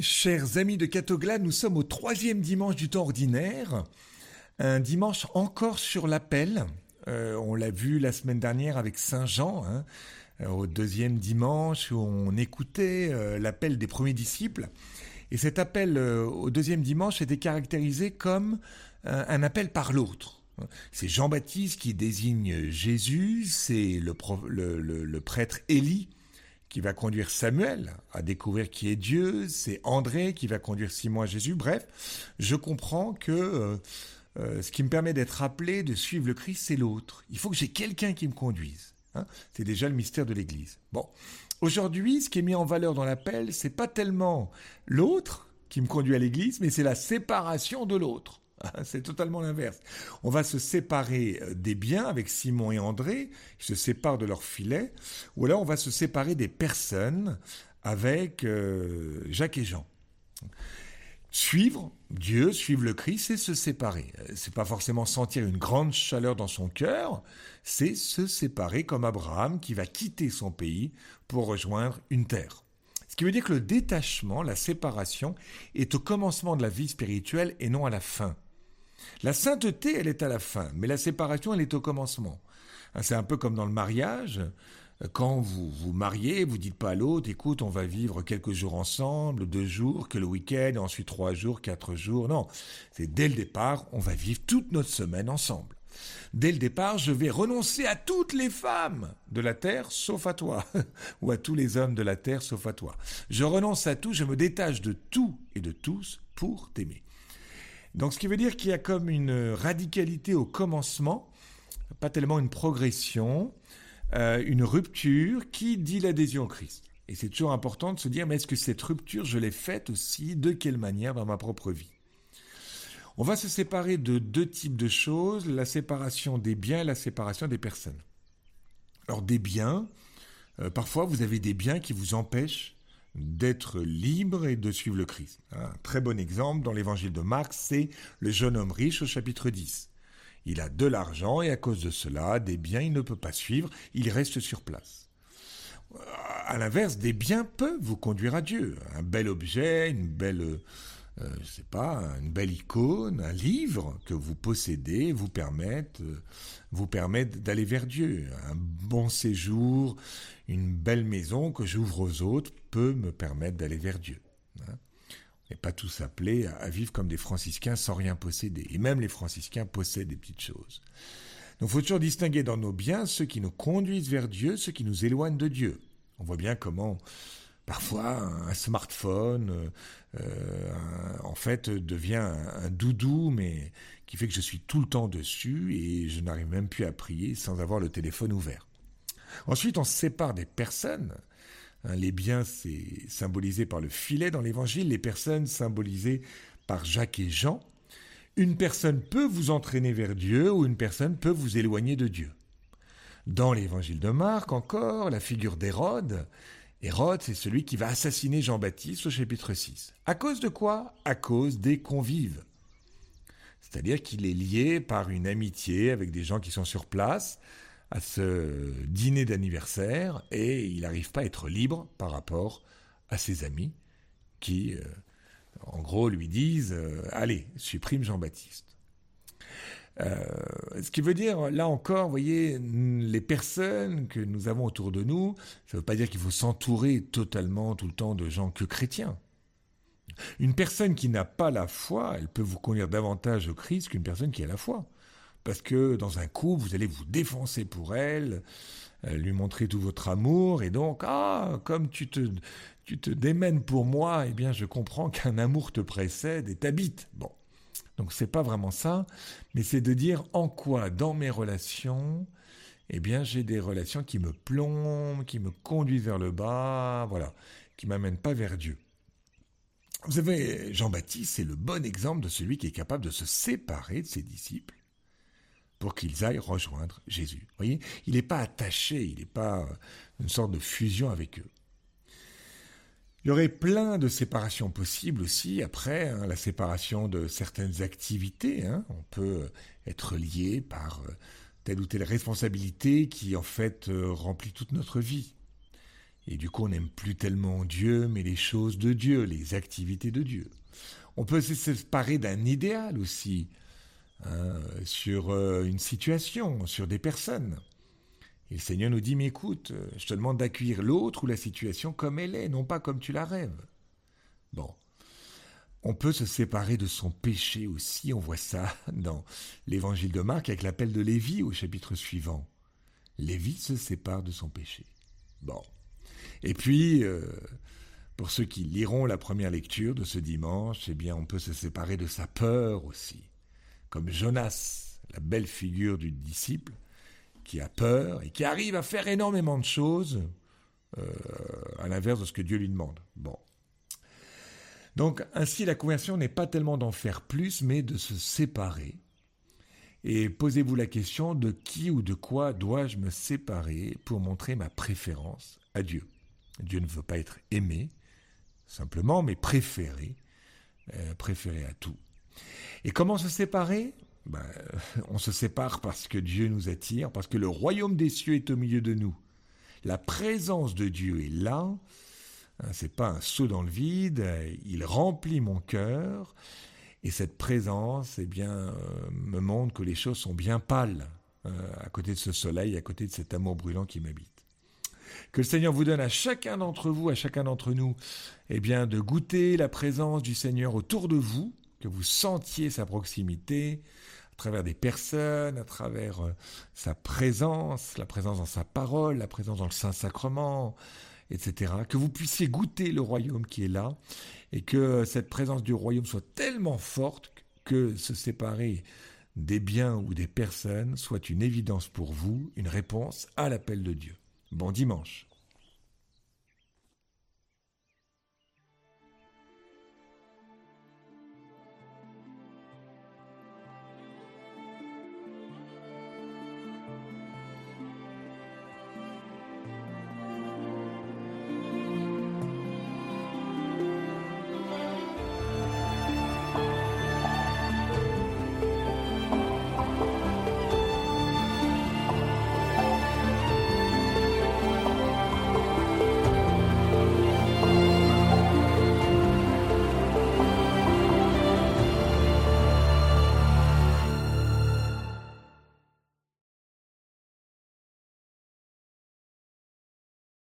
Chers amis de Catogla, nous sommes au troisième dimanche du temps ordinaire, un dimanche encore sur l'appel. Euh, on l'a vu la semaine dernière avec Saint Jean, hein, euh, au deuxième dimanche où on écoutait euh, l'appel des premiers disciples. Et cet appel au deuxième dimanche était caractérisé comme un appel par l'autre. C'est Jean-Baptiste qui désigne Jésus, c'est le, le prêtre Élie qui va conduire Samuel à découvrir qui est Dieu, c'est André qui va conduire Simon à Jésus. Bref, je comprends que euh, euh, ce qui me permet d'être appelé, de suivre le Christ, c'est l'autre. Il faut que j'ai quelqu'un qui me conduise. Hein. c'est déjà le mystère de l'Église. Bon, aujourd'hui, ce qui est mis en valeur dans l'appel, c'est pas tellement l'autre qui me conduit à l'Église, mais c'est la séparation de l'autre. C'est totalement l'inverse. On va se séparer euh, des biens avec Simon et André, ils se séparent de leur filet, ou alors on va se séparer des personnes avec euh, Jacques et Jean. Suivre Dieu, suivre le Christ, c'est se séparer. Euh, c'est pas forcément sentir une grande chaleur dans son cœur, c'est se séparer comme Abraham qui va quitter son pays pour rejoindre une terre. Ce qui veut dire que le détachement, la séparation, est au commencement de la vie spirituelle et non à la fin. La sainteté, elle est à la fin, mais la séparation, elle est au commencement. Hein, c'est un peu comme dans le mariage. Quand vous vous mariez, vous dites pas à l'autre, écoute, on va vivre quelques jours ensemble, deux jours, que le week-end, ensuite trois jours, quatre jours. Non, c'est dès le départ, on va vivre toute notre semaine ensemble. Dès le départ, je vais renoncer à toutes les femmes de la terre sauf à toi, ou à tous les hommes de la terre sauf à toi. Je renonce à tout, je me détache de tout et de tous pour t'aimer. Donc ce qui veut dire qu'il y a comme une radicalité au commencement, pas tellement une progression, euh, une rupture qui dit l'adhésion au Christ. Et c'est toujours important de se dire, mais est-ce que cette rupture, je l'ai faite aussi De quelle manière dans ma propre vie? On va se séparer de deux types de choses, la séparation des biens et la séparation des personnes. Alors des biens, euh, parfois vous avez des biens qui vous empêchent d'être libre et de suivre le Christ. Un très bon exemple dans l'évangile de Marc, c'est le jeune homme riche au chapitre 10. Il a de l'argent et à cause de cela, des biens, il ne peut pas suivre, il reste sur place. À l'inverse, des biens peuvent vous conduire à Dieu. Un bel objet, une belle euh, pas, une belle icône, un livre que vous possédez vous permettent, euh, vous d'aller vers Dieu. Un bon séjour, une belle maison que j'ouvre aux autres peut me permettre d'aller vers Dieu. Hein. On n'est pas tous appelés à, vivre comme des franciscains sans rien posséder. Et même les franciscains possèdent des petites choses. Donc faut toujours distinguer dans nos biens ceux qui nous conduisent vers Dieu, ceux qui nous éloignent de Dieu. On voit bien comment parfois un smartphone, euh, euh, en fait, devient un, doudou, mais qui fait que je suis tout le temps dessus et je n'arrive même plus à prier sans avoir le téléphone ouvert. Ensuite, on sépare des personnes. Hein, les biens, c'est symbolisé par le filet dans l'évangile, les personnes symbolisées par Jacques et Jean. Une personne peut vous entraîner vers Dieu ou une personne peut vous éloigner de Dieu. Dans l'évangile de Marc encore, la figure d'Hérode Hérode, c'est celui qui va assassiner Jean-Baptiste au chapitre 6. À cause de quoi? À cause des convives. C'est-à-dire qu'il est lié par une amitié avec des gens qui sont sur place à ce dîner d'anniversaire et il n'arrive pas à être libre par rapport à ses amis qui, euh, en gros, lui disent euh, Allez, supprime Jean-Baptiste. Euh, ce qui veut dire, là encore, vous voyez, les personnes que nous avons autour de nous, ça ne veut pas dire qu'il faut s'entourer totalement tout le temps de gens que chrétiens. Une personne qui n'a pas la foi, elle peut vous conduire davantage au Christ qu'une personne qui a la foi. Parce que dans un coup, vous allez vous défoncer pour elle, euh, lui montrer tout votre amour, et donc, ah, comme tu te, tu te démènes pour moi, eh bien, je comprends qu'un amour te précède et t'habite. Bon. Donc c'est pas vraiment ça, mais c'est de dire en quoi dans mes relations, eh bien j'ai des relations qui me plombent, qui me conduisent vers le bas, voilà, qui m'amènent pas vers Dieu. Vous savez, Jean-Baptiste, c'est le bon exemple de celui qui est capable de se séparer de ses disciples pour qu'ils aillent rejoindre Jésus. Voyez, il n'est pas attaché, il n'est pas une sorte de fusion avec eux. Il y aurait plein de séparations possibles aussi après, hein, la séparation de certaines activités. Hein. On peut être lié par euh, telle ou telle responsabilité qui en fait euh, remplit toute notre vie. Et du coup, on n'aime plus tellement Dieu, mais les choses de Dieu, les activités de Dieu. On peut se séparer d'un idéal aussi, hein, sur euh, une situation, sur des personnes. Et le Seigneur nous dit, mais écoute, je te demande d'accueillir l'autre ou la situation comme elle est, non pas comme tu la rêves. Bon. On peut se séparer de son péché aussi, on voit ça dans l'évangile de Marc avec l'appel de Lévi au chapitre suivant. Lévi se sépare de son péché. Bon. Et puis, euh, pour ceux qui liront la première lecture de ce dimanche, eh bien, on peut se séparer de sa peur aussi. Comme Jonas, la belle figure du disciple, qui a peur et qui arrive à faire énormément de choses, euh, à l'inverse de ce que Dieu lui demande. Bon. Donc, ainsi, la conversion n'est pas tellement d'en faire plus, mais de se séparer. Et posez-vous la question de qui ou de quoi dois-je me séparer pour montrer ma préférence à Dieu? Dieu ne veut pas être aimé, simplement, mais préféré, euh, préféré à tout. Et comment se séparer? Ben, On se sépare parce que Dieu nous attire, parce que le royaume des cieux est au milieu de nous. La présence de Dieu est là. Hein, c'est pas un saut dans le vide. Il remplit mon cœur. Et cette présence, eh bien, euh, me montre que les choses sont bien pâles euh, à côté de ce soleil, à côté de cet amour brûlant qui m'habite. Que le Seigneur vous donne à chacun d'entre vous, à chacun d'entre nous, eh bien, de goûter la présence du Seigneur autour de vous, que vous sentiez sa proximité travers des personnes, à travers euh, sa présence, la présence dans sa parole, la présence dans le Saint-Sacrement, etc. Que vous puissiez goûter le royaume qui est là et que cette présence du royaume soit tellement forte que se séparer des biens ou des personnes soit une évidence pour vous, une réponse à l'appel de Dieu. Bon dimanche.